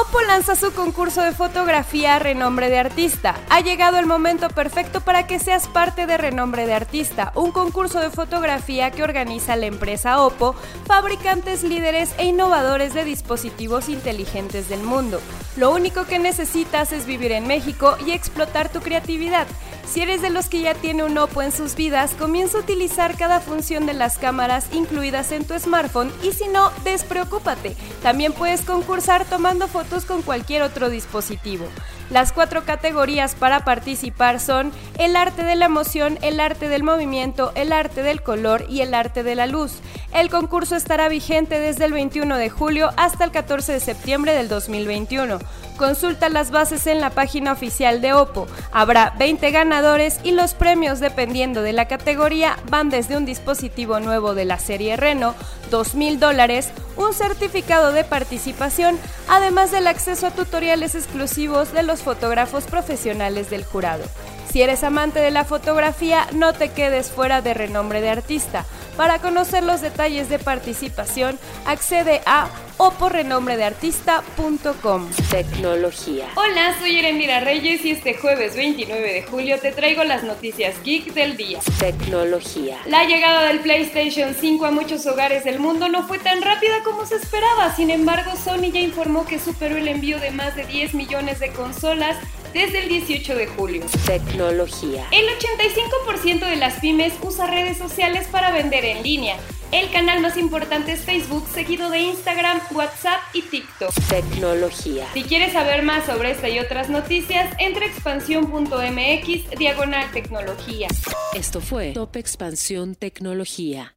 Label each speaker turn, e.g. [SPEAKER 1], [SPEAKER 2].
[SPEAKER 1] Oppo lanza su concurso de fotografía Renombre de Artista. Ha llegado el momento perfecto para que seas parte de Renombre de Artista, un concurso de fotografía que organiza la empresa Oppo, fabricantes líderes e innovadores de dispositivos inteligentes del mundo. Lo único que necesitas es vivir en México y explotar tu creatividad. Si eres de los que ya tiene un Oppo en sus vidas, comienza a utilizar cada función de las cámaras incluidas en tu smartphone y si no, despreocúpate. También puedes concursar tomando fotos con cualquier otro dispositivo. Las cuatro categorías para participar son el arte de la emoción, el arte del movimiento, el arte del color y el arte de la luz. El concurso estará vigente desde el 21 de julio hasta el 14 de septiembre del 2021. Consulta las bases en la página oficial de Oppo. Habrá 20 ganadores y los premios, dependiendo de la categoría, van desde un dispositivo nuevo de la serie Reno, 2 mil dólares, un certificado de participación, además del acceso a tutoriales exclusivos de los fotógrafos profesionales del jurado. Si eres amante de la fotografía, no te quedes fuera de renombre de artista. Para conocer los detalles de participación, accede a oporrenombredeartista.com.
[SPEAKER 2] Tecnología.
[SPEAKER 1] Hola, soy Erendira Reyes y este jueves 29 de julio te traigo las noticias geek del día.
[SPEAKER 2] Tecnología.
[SPEAKER 1] La llegada del PlayStation 5 a muchos hogares del mundo no fue tan rápida como se esperaba, sin embargo Sony ya informó que superó el envío de más de 10 millones de consolas desde el 18 de julio.
[SPEAKER 2] Tecnología.
[SPEAKER 1] El 85% de las pymes usa redes sociales para vender en línea. El canal más importante es Facebook, seguido de Instagram, WhatsApp y TikTok.
[SPEAKER 2] Tecnología.
[SPEAKER 1] Si quieres saber más sobre esta y otras noticias, entra a expansión.mx diagonal tecnología.
[SPEAKER 2] Esto fue Top Expansión Tecnología.